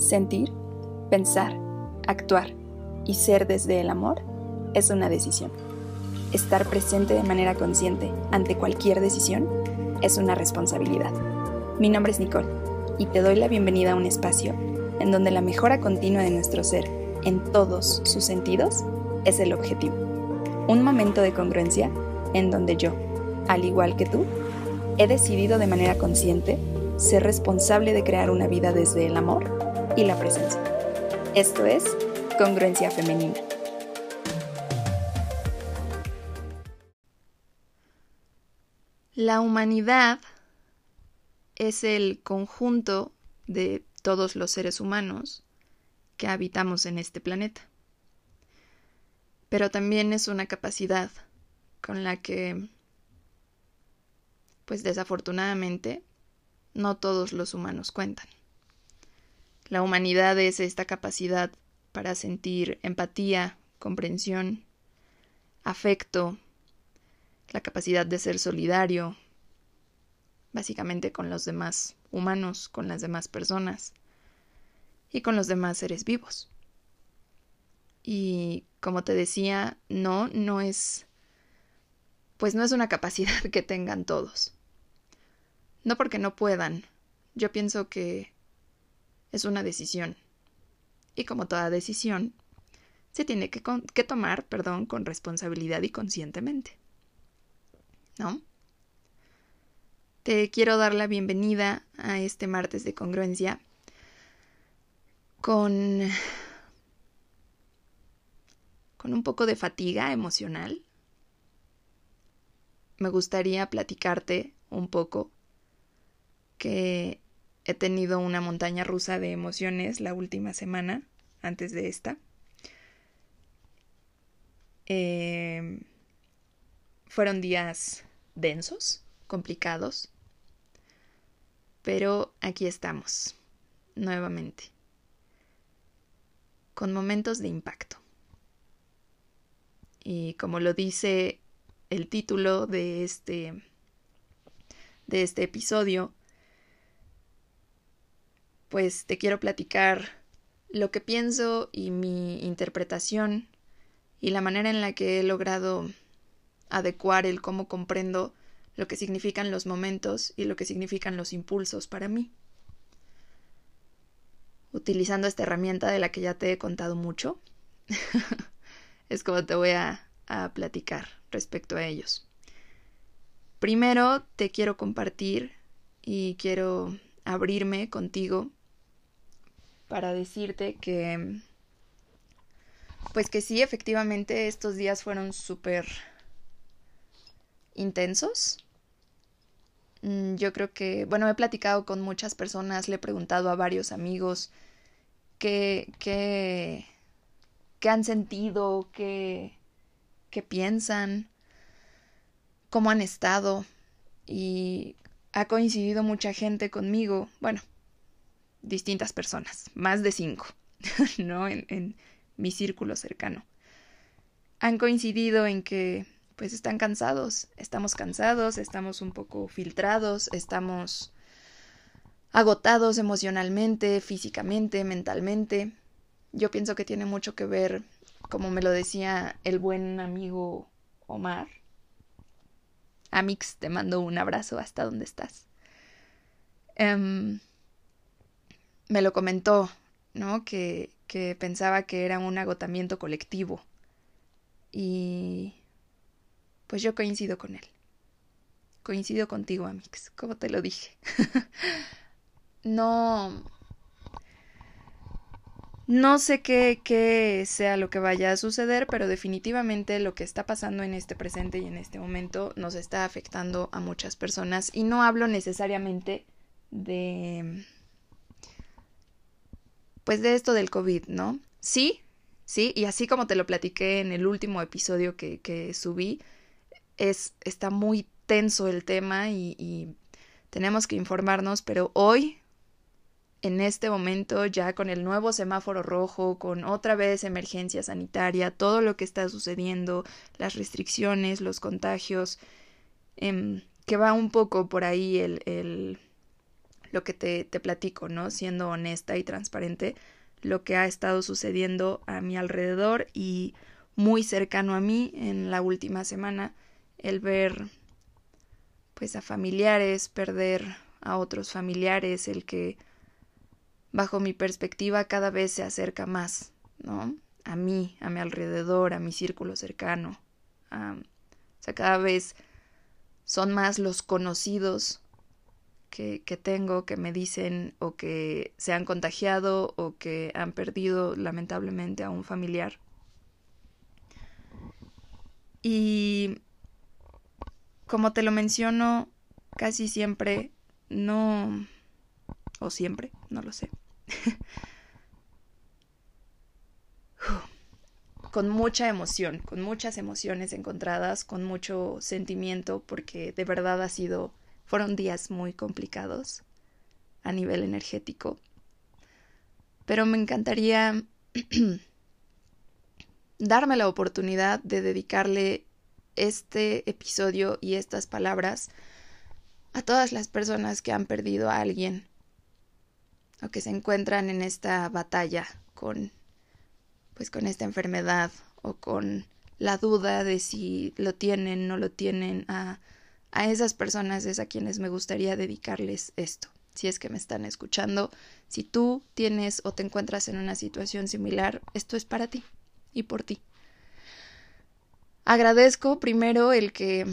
Sentir, pensar, actuar y ser desde el amor es una decisión. Estar presente de manera consciente ante cualquier decisión es una responsabilidad. Mi nombre es Nicole y te doy la bienvenida a un espacio en donde la mejora continua de nuestro ser en todos sus sentidos es el objetivo. Un momento de congruencia en donde yo, al igual que tú, he decidido de manera consciente ser responsable de crear una vida desde el amor y la presencia. Esto es congruencia femenina. La humanidad es el conjunto de todos los seres humanos que habitamos en este planeta. Pero también es una capacidad con la que, pues desafortunadamente, no todos los humanos cuentan. La humanidad es esta capacidad para sentir empatía, comprensión, afecto, la capacidad de ser solidario, básicamente con los demás humanos, con las demás personas y con los demás seres vivos. Y como te decía, no, no es, pues no es una capacidad que tengan todos. No porque no puedan. Yo pienso que es una decisión. Y como toda decisión, se tiene que, tomar, perdón, con responsabilidad y conscientemente. ¿No? Te quiero dar la bienvenida a este martes de congruencia con con un poco de fatiga emocional. Me gustaría platicarte un poco que He tenido una montaña rusa de emociones la última semana, antes de esta. Em, fueron días densos, complicados, pero aquí estamos, nuevamente, con momentos de impacto. Y como lo dice el título de este, de este episodio, pues te quiero platicar lo que pienso y mi interpretación y la manera en la que he logrado adecuar el cómo comprendo lo que significan los momentos y lo que significan los impulsos para mí. Utilizando esta herramienta de la que ya te he contado mucho, es como te voy a, a platicar respecto a ellos. Primero te quiero compartir y quiero abrirme contigo para decirte que, pues que sí, efectivamente estos días fueron súper intensos. Mm, yo creo que, bueno, he platicado con muchas personas, le he preguntado a varios amigos qué, qué, qué han sentido, qué, qué piensan, cómo han estado y ha coincidido mucha gente conmigo, bueno, distintas personas, más de cinco, ¿no? En, mi círculo cercano. Han coincidido en que pues están cansados, estamos cansados, estamos un poco filtrados, estamos agotados emocionalmente, físicamente, mentalmente. Yo pienso que tiene mucho que ver, como me lo decía el buen amigo Omar. Amix, te mando un abrazo hasta donde estás. Um, me lo comentó, ¿no? Que, que pensaba que era un agotamiento colectivo. Y pues yo coincido con él. Coincido contigo, Amix, como te lo dije. no. No sé qué, qué sea lo que vaya a suceder, pero definitivamente lo que está pasando en este presente y en este momento nos está afectando a muchas personas. Y no hablo necesariamente de pues de esto del COVID, ¿no? Sí, sí, y así como te lo platiqué en el último episodio que, que subí, es, está muy tenso el tema y, tenemos que informarnos, pero hoy, en este momento, ya con el nuevo semáforo rojo, con otra vez emergencia sanitaria, todo lo que está sucediendo, las restricciones, los contagios, eh, que va un poco por ahí el, el lo que te, te platico, ¿no? Siendo honesta y transparente, lo que ha estado sucediendo a mi alrededor y muy cercano a mí en la última semana, el ver pues a familiares, perder a otros familiares, el que bajo mi perspectiva cada vez se acerca más, ¿no? A mí, a mi alrededor, a mi círculo cercano. o sea, cada vez son más los conocidos que, tengo que me dicen o que se han contagiado o que han perdido lamentablemente a un familiar. Y como te lo menciono, casi siempre no... o siempre, no lo sé. con mucha emoción, con muchas emociones encontradas, con mucho sentimiento, porque de verdad ha sido, fueron días muy complicados a nivel energético. Pero me encantaría darme la oportunidad de dedicarle este episodio y estas palabras a todas las personas que han perdido a alguien o que se encuentran en esta batalla con pues con esta enfermedad o con la duda de si lo tienen, no lo tienen, a, a esas personas es a quienes me gustaría dedicarles esto. Si es que me están escuchando, si tú tienes o te encuentras en una situación similar, esto es para ti y por ti. Agradezco primero el que,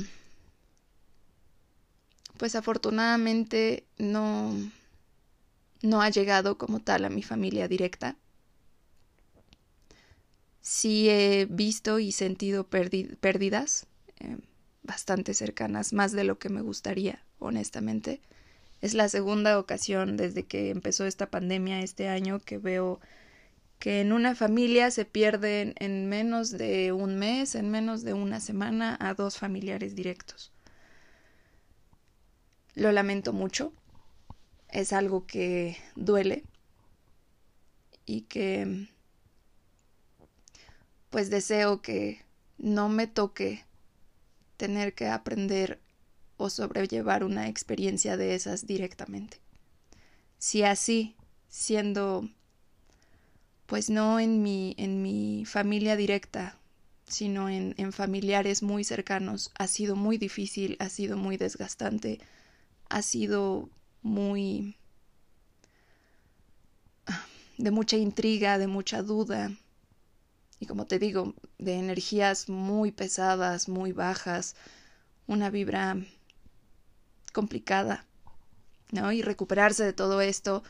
pues afortunadamente no, no ha llegado como tal a mi familia directa sí he visto y sentido pérdidas eh, bastante cercanas, más de lo que me gustaría, honestamente. Es la segunda ocasión desde que empezó esta pandemia este año que veo que en una familia se pierden en menos de un mes, en menos de una semana, a dos familiares directos. Lo lamento mucho, es algo que duele y que pues deseo que no me toque tener que aprender o sobrellevar una experiencia de esas directamente. Si así, siendo pues no en mi, en mi familia directa, sino en, en familiares muy cercanos, ha sido muy difícil, ha sido muy desgastante, ha sido muy ah, de mucha intriga, de mucha duda, y como te digo, de energías muy pesadas, muy bajas, una vibra complicada, ¿no? Y recuperarse de todo esto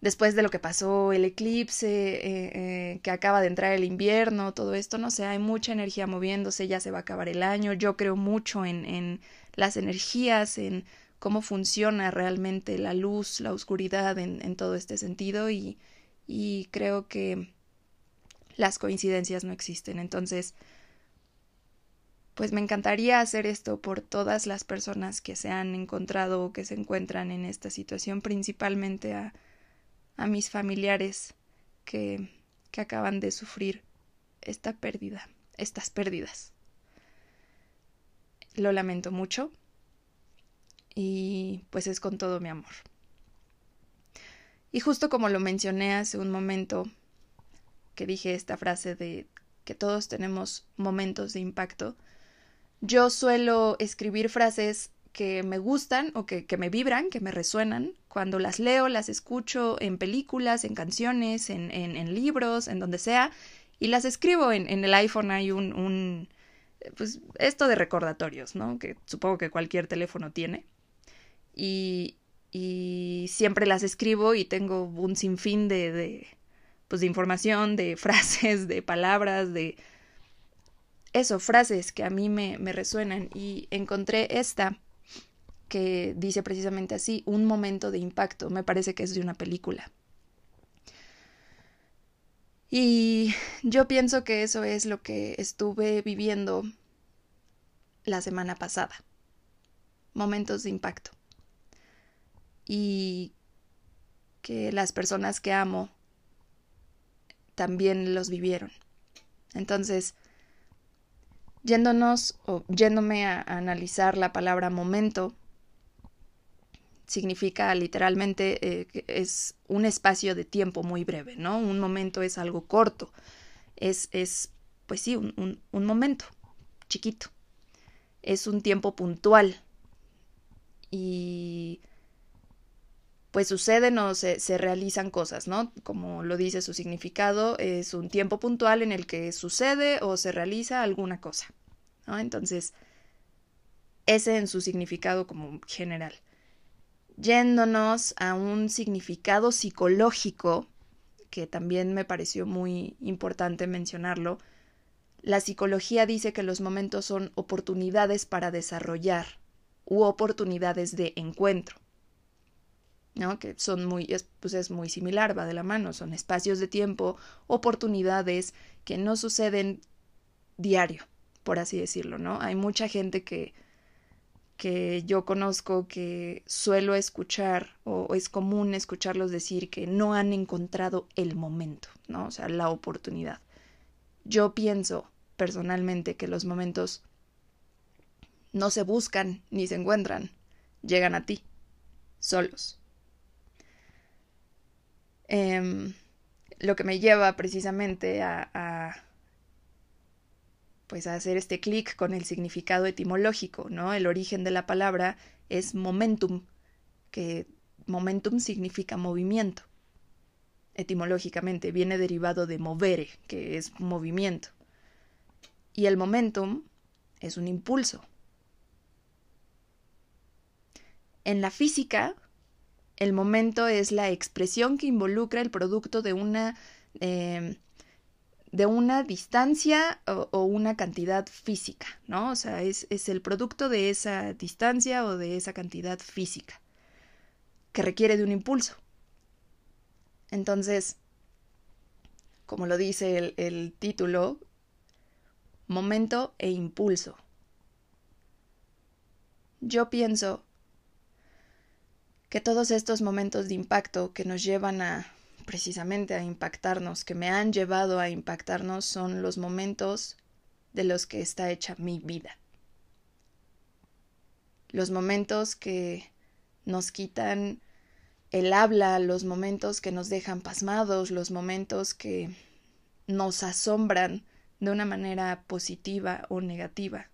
después de lo que pasó, el eclipse, eh, eh, que acaba de entrar el invierno, todo esto, no sé, hay mucha energía moviéndose, ya se va a acabar el año, yo creo mucho en, en las energías, en cómo funciona realmente la luz, la oscuridad en, en todo este sentido y, y creo que las coincidencias no existen. Entonces, pues me encantaría hacer esto por todas las personas que se han encontrado o que se encuentran en esta situación, principalmente a, mis familiares que, que acaban de sufrir esta pérdida, estas pérdidas. Lo lamento mucho y pues es con todo mi amor. Y justo como lo mencioné hace un momento, que dije esta frase de que todos tenemos momentos de impacto, yo suelo escribir frases que me gustan o que, que, me vibran, que me resuenan, cuando las leo, las escucho en películas, en canciones, en, en, libros, en donde sea, y las escribo en, en el iPhone hay un, un, pues esto de recordatorios, ¿no? Que supongo que cualquier teléfono tiene. Y, y siempre las escribo y tengo un sinfín de, de, pues de información, de frases, de palabras, de eso, frases que a mí me, me resuenan y encontré esta que dice precisamente así, un momento de impacto, me parece que es de una película. Y yo pienso que eso es lo que estuve viviendo la semana pasada. Momentos de impacto. Y que las personas que amo también los vivieron. Entonces, yéndonos o yéndome a, analizar la palabra momento, significa literalmente eh, es un espacio de tiempo muy breve, ¿no? Un momento es algo corto, es, es pues sí, un, un momento chiquito, es un tiempo puntual y pues suceden o se, se, realizan cosas, ¿no? Como lo dice su significado, es un tiempo puntual en el que sucede o se realiza alguna cosa, ¿no? Entonces, ese en su significado como general yéndonos a un significado psicológico, que también me pareció muy importante mencionarlo, la psicología dice que los momentos son oportunidades para desarrollar u oportunidades de encuentro. Que son muy, pues es muy similar, va de la mano, son espacios de tiempo, oportunidades que no suceden diario, por así decirlo, ¿no? Hay mucha gente que, que yo conozco que suelo escuchar o, es común escucharlos decir que no han encontrado el momento, ¿no? O sea, la oportunidad. Yo pienso personalmente que los momentos no se buscan ni se encuentran, llegan a ti, solos. Em, lo que me lleva precisamente a pues a hacer este clic con el significado etimológico, ¿no? El origen de la palabra es momentum, que momentum significa movimiento. Etimológicamente viene derivado de movere, que es movimiento. Y el momentum es un impulso. En la física, el momento es la expresión que involucra el producto de una eh, de una distancia o, una cantidad física, ¿no? O sea, es, es el producto de esa distancia o de esa cantidad física que requiere de un impulso. Entonces, como lo dice el, el, título, momento e impulso. Yo pienso que todos estos momentos de impacto que nos llevan a precisamente a impactarnos, que me han llevado a impactarnos, son los momentos de los que está hecha mi vida. Los momentos que nos quitan el habla, los momentos que nos dejan pasmados, los momentos que nos asombran de una manera positiva o negativa,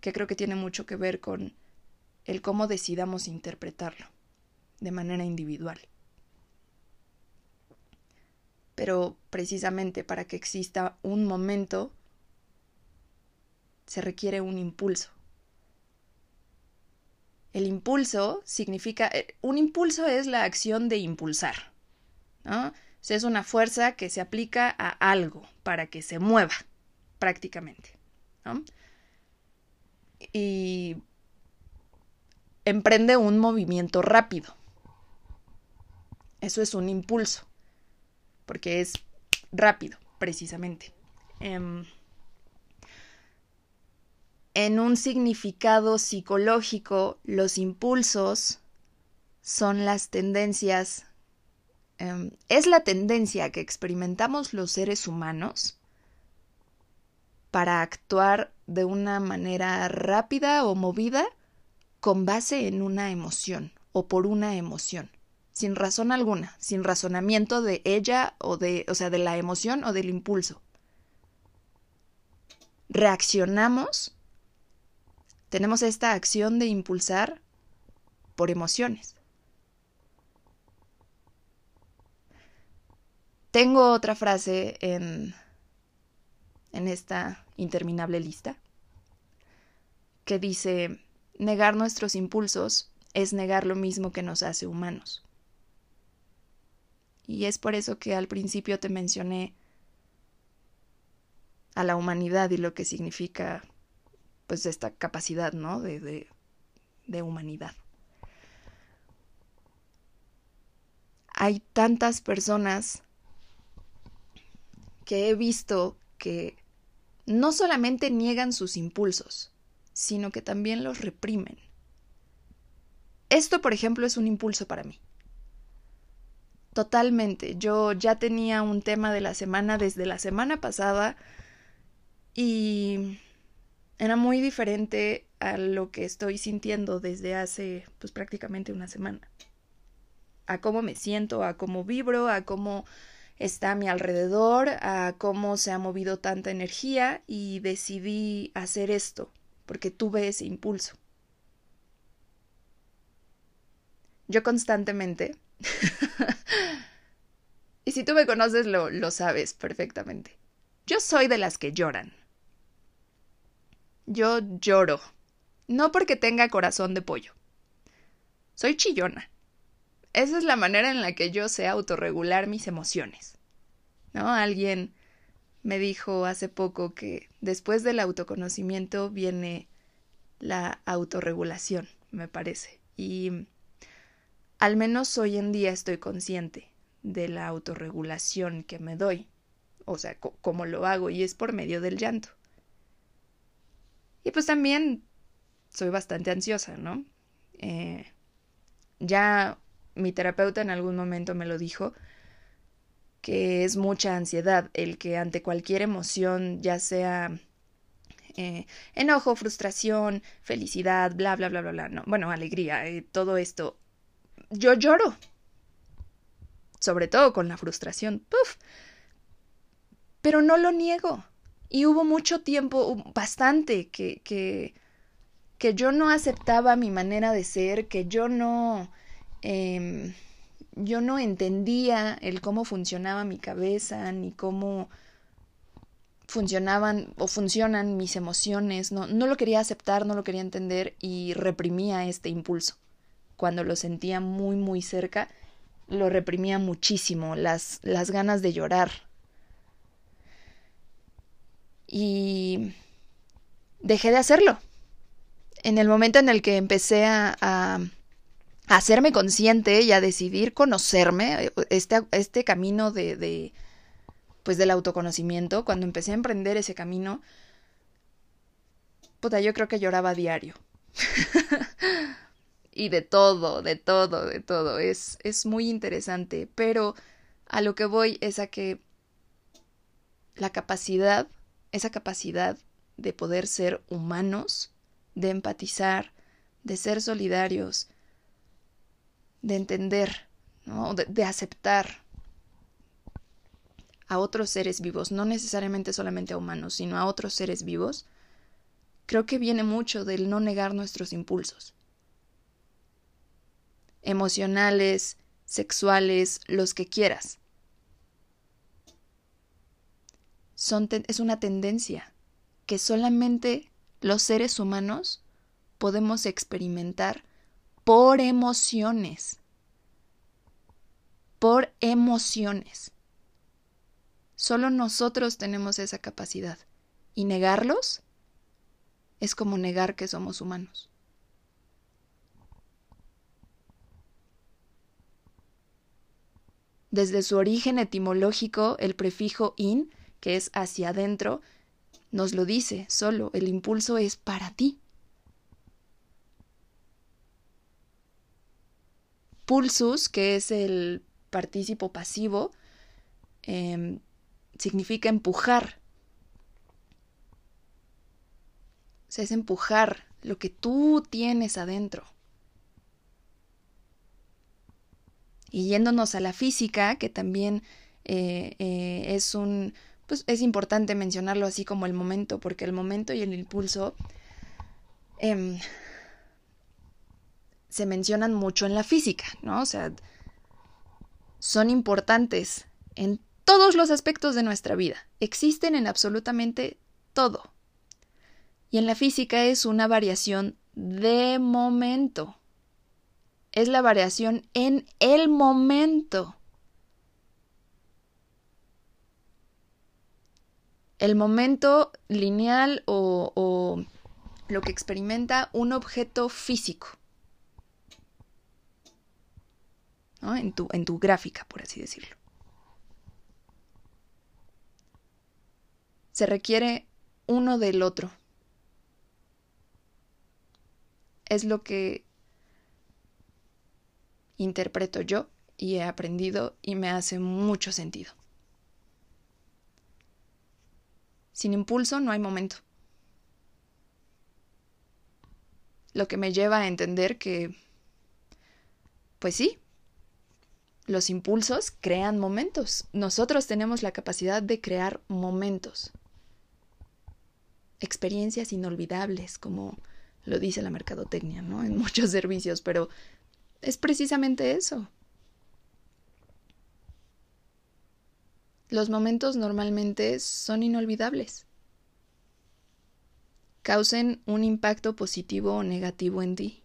que creo que tiene mucho que ver con el cómo decidamos interpretarlo de manera individual pero precisamente para que exista un momento se requiere un impulso. El impulso significa, eh, un impulso es la acción de impulsar, ¿no? es una fuerza que se aplica a algo para que se mueva, prácticamente, Y emprende un movimiento rápido. Eso es un impulso porque es rápido, precisamente. Em, en un significado psicológico, los impulsos son las tendencias, em, es la tendencia que experimentamos los seres humanos para actuar de una manera rápida o movida con base en una emoción o por una emoción sin razón alguna, sin razonamiento de ella o de, o sea, de la emoción o del impulso. Reaccionamos, tenemos esta acción de impulsar por emociones. Tengo otra frase en, en esta interminable lista que dice, negar nuestros impulsos es negar lo mismo que nos hace humanos. Y es por eso que al principio te mencioné a la humanidad y lo que significa pues esta capacidad, ¿no? De, de, de humanidad. Hay tantas personas que he visto que no solamente niegan sus impulsos, sino que también los reprimen. Esto, por ejemplo, es un impulso para mí. Totalmente. Yo ya tenía un tema de la semana desde la semana pasada y era muy diferente a lo que estoy sintiendo desde hace pues prácticamente una semana. A cómo me siento, a cómo vibro, a cómo está a mi alrededor, a cómo se ha movido tanta energía y decidí hacer esto porque tuve ese impulso. Yo constantemente, si tú me conoces lo, lo sabes perfectamente, yo soy de las que lloran. Yo lloro, no porque tenga corazón de pollo. Soy chillona. Esa es la manera en la que yo sé autorregular mis emociones. ¿No? Alguien me dijo hace poco que después del autoconocimiento viene la autorregulación, me parece. Y al menos hoy en día estoy consciente de la autorregulación que me doy, o sea, cómo lo hago, y es por medio del llanto. Y pues también soy bastante ansiosa, ¿no? Eh, ya mi terapeuta en algún momento me lo dijo, que es mucha ansiedad el que ante cualquier emoción, ya sea eh, enojo, frustración, felicidad, bla, bla, bla, bla, bla, no, bueno, alegría, eh, todo esto, yo lloro. Sobre todo con la frustración. Puf. Pero no lo niego. Y hubo mucho tiempo, bastante, que, que, que yo no aceptaba mi manera de ser, que yo no... Eh, yo no entendía el cómo funcionaba mi cabeza, ni cómo funcionaban o funcionan mis emociones, no, no lo quería aceptar, no lo quería entender y reprimía este impulso cuando lo sentía muy, muy cerca, lo reprimía muchísimo, las, las ganas de llorar. Y dejé de hacerlo. En el momento en el que empecé a, a, hacerme consciente y a decidir conocerme, este, este camino de, de, pues del autoconocimiento, cuando empecé a emprender ese camino, puta, yo creo que lloraba a diario. y de todo, de todo, de todo. Es, es muy interesante, pero a lo que voy es a que la capacidad, esa capacidad de poder ser humanos, de empatizar, de ser solidarios, de entender, ¿no? de, de aceptar a otros seres vivos, no necesariamente solamente a humanos, sino a otros seres vivos, creo que viene mucho del no negar nuestros impulsos emocionales, sexuales, los que quieras. Son es una tendencia que solamente los seres humanos podemos experimentar por emociones. Por emociones. Solo nosotros tenemos esa capacidad. Y negarlos es como negar que somos humanos. Desde su origen etimológico, el prefijo in, que es hacia adentro, nos lo dice solo, el impulso es para ti. Pulsus, que es el partícipo pasivo, em, significa empujar. O sea, es empujar lo que tú tienes adentro. Y yéndonos a la física, que también eh, eh, es un, pues es importante mencionarlo así como el momento, porque el momento y el impulso em, se mencionan mucho en la física, ¿no? O sea, son importantes en todos los aspectos de nuestra vida, existen en absolutamente todo. Y en la física es una variación de momento es la variación en el momento. El momento lineal o, lo que experimenta un objeto físico. En, tu, en tu gráfica, por así decirlo. Se requiere uno del otro. Es lo que interpreto yo y he aprendido y me hace mucho sentido. Sin impulso no hay momento. Lo que me lleva a entender que, pues sí, los impulsos crean momentos. Nosotros tenemos la capacidad de crear momentos. Experiencias inolvidables, como lo dice la mercadotecnia, ¿no? En muchos servicios, pero es precisamente eso. Los momentos normalmente son inolvidables. Causen un impacto positivo o negativo en ti.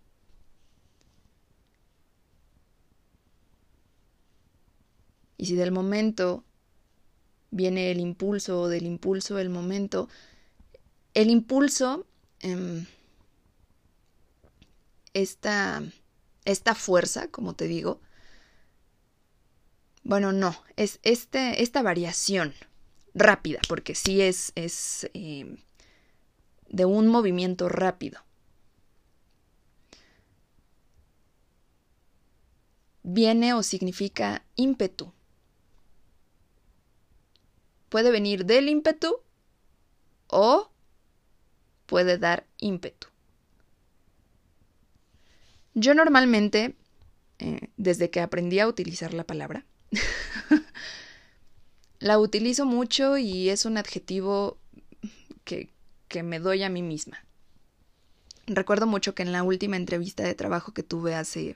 Y si del momento viene el impulso o del impulso el momento, el impulso, eh, esta, esta fuerza, como te digo, bueno, no, es este, esta variación rápida, porque sí es, es eh, de un movimiento rápido. Viene o significa ímpetu puede venir del ímpetu o puede dar ímpetu. Yo normalmente, eh, desde que aprendí a utilizar la palabra, la utilizo mucho y es un adjetivo que, que me doy a mí misma. Recuerdo mucho que en la última entrevista de trabajo que tuve hace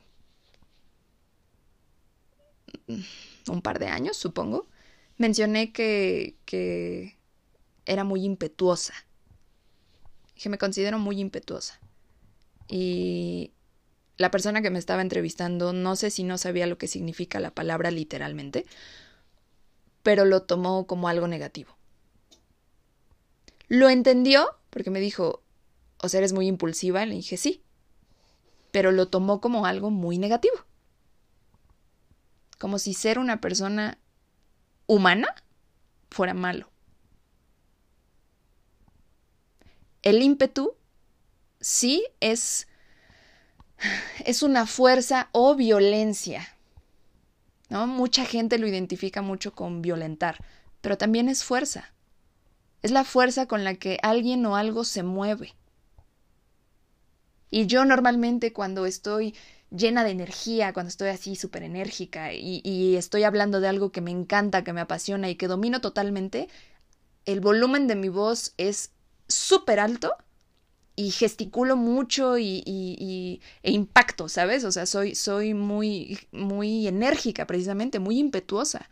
un par de años, supongo, mencioné que, que era muy impetuosa. Que me considero muy impetuosa. Y la persona que me estaba entrevistando, no sé si no sabía lo que significa la palabra literalmente, pero lo tomó como algo negativo. Lo entendió porque me dijo, o sea, eres muy impulsiva, y le dije sí, pero lo tomó como algo muy negativo. Como si ser una persona humana fuera malo. El ímpetu sí es, es una fuerza o violencia. ¿no? Mucha gente lo identifica mucho con violentar, pero también es fuerza. Es la fuerza con la que alguien o algo se mueve. Y yo normalmente cuando estoy llena de energía, cuando estoy así súper enérgica y, y estoy hablando de algo que me encanta, que me apasiona y que domino totalmente, el volumen de mi voz es súper alto y gesticulo mucho y, y, e impacto, ¿sabes? O sea, soy, soy muy, muy enérgica precisamente, muy impetuosa.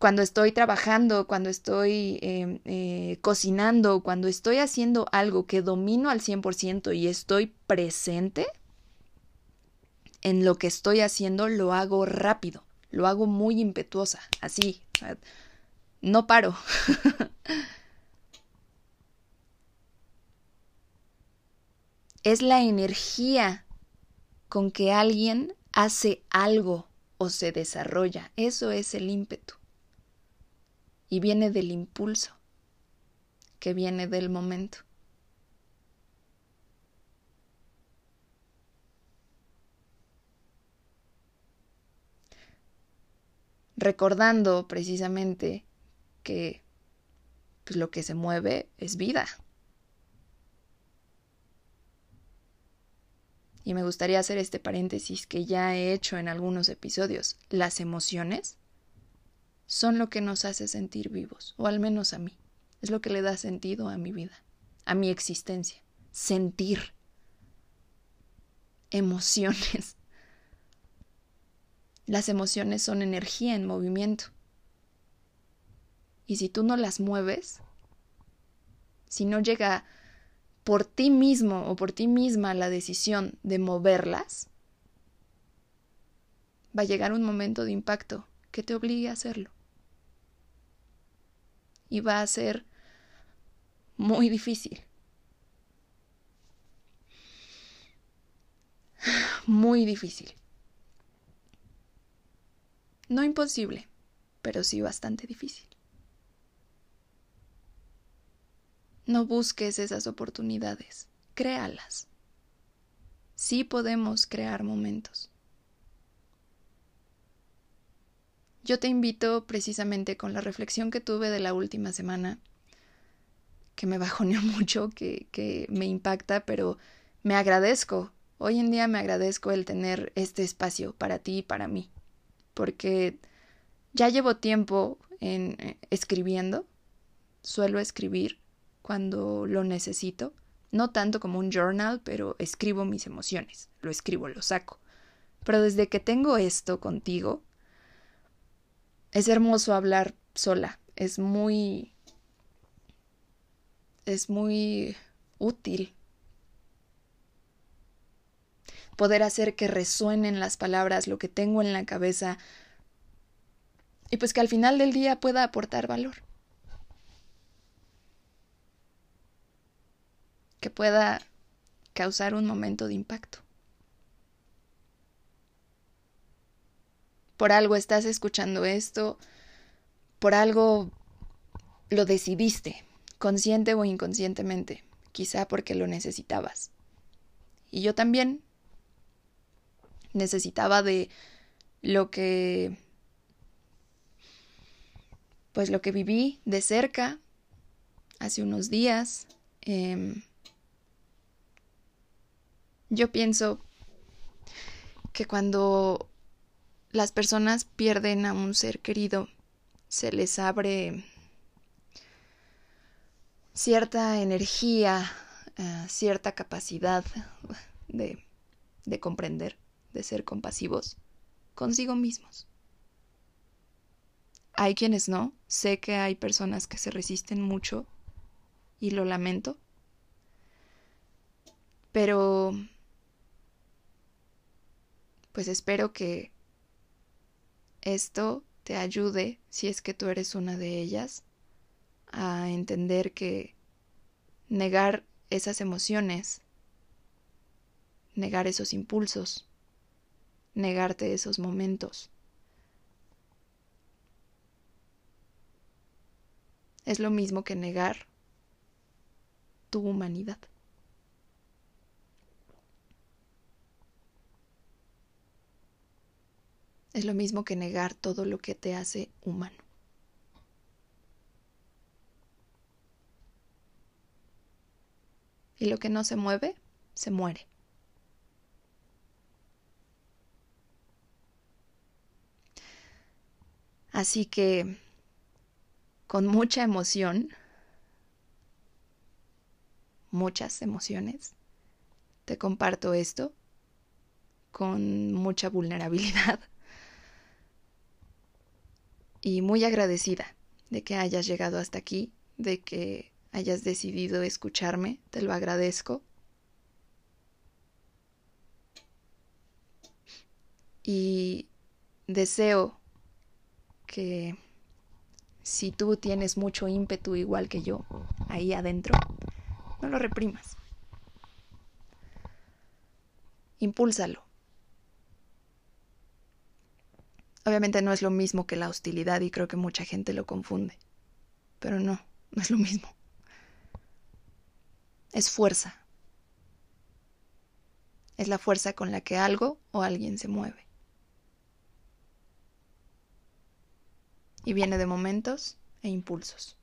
Cuando estoy trabajando, cuando estoy eh, eh, cocinando, cuando estoy haciendo algo que domino al 100% y estoy presente, en lo que estoy haciendo lo hago rápido, lo hago muy impetuosa, así, no paro. es la energía con que alguien hace algo o se desarrolla, eso es el ímpetu. Y viene del impulso, que viene del momento. recordando precisamente que pues, lo que se mueve es vida. Y me gustaría hacer este paréntesis que ya he hecho en algunos episodios. Las emociones son lo que nos hace sentir vivos, o al menos a mí. Es lo que le da sentido a mi vida, a mi existencia. Sentir emociones. Las emociones son energía en movimiento. Y si tú no las mueves, si no llega por ti mismo o por ti misma la decisión de moverlas, va a llegar un momento de impacto que te obligue a hacerlo. Y va a ser muy difícil. Muy difícil. No imposible, pero sí bastante difícil. No busques esas oportunidades, créalas. Sí podemos crear momentos. Yo te invito precisamente con la reflexión que tuve de la última semana, que me bajoneó mucho, que, que me impacta, pero me agradezco. Hoy en día me agradezco el tener este espacio para ti y para mí, porque ya llevo tiempo en eh, escribiendo, suelo escribir cuando lo necesito, no tanto como un journal, pero escribo mis emociones, lo escribo, lo saco. Pero desde que tengo esto contigo, es hermoso hablar sola, es muy... es muy útil poder hacer que resuenen las palabras, lo que tengo en la cabeza, y pues que al final del día pueda aportar valor. Que pueda causar un momento de impacto. Por algo estás escuchando esto, por algo lo decidiste, consciente o inconscientemente, quizá porque lo necesitabas. Y yo también necesitaba de lo que pues lo que viví de cerca hace unos días. Em, yo pienso que cuando las personas pierden a un ser querido, se les abre cierta energía, eh, cierta capacidad de, de comprender, de ser compasivos consigo mismos. Hay quienes no, sé que hay personas que se resisten mucho y lo lamento, pero pues espero que esto te ayude, si es que tú eres una de ellas, a entender que negar esas emociones, negar esos impulsos, negarte esos momentos, es lo mismo que negar tu humanidad. Es lo mismo que negar todo lo que te hace humano. Y lo que no se mueve, se muere. Así que con mucha emoción, muchas emociones, te comparto esto con mucha vulnerabilidad y muy agradecida de que hayas llegado hasta aquí, de que hayas decidido escucharme, te lo agradezco. Y deseo que si tú tienes mucho ímpetu igual que yo ahí adentro, no lo reprimas. Impúlsalo. Obviamente no es lo mismo que la hostilidad y creo que mucha gente lo confunde. Pero no, no es lo mismo. Es fuerza. Es la fuerza con la que algo o alguien se mueve. y viene de momentos e impulsos.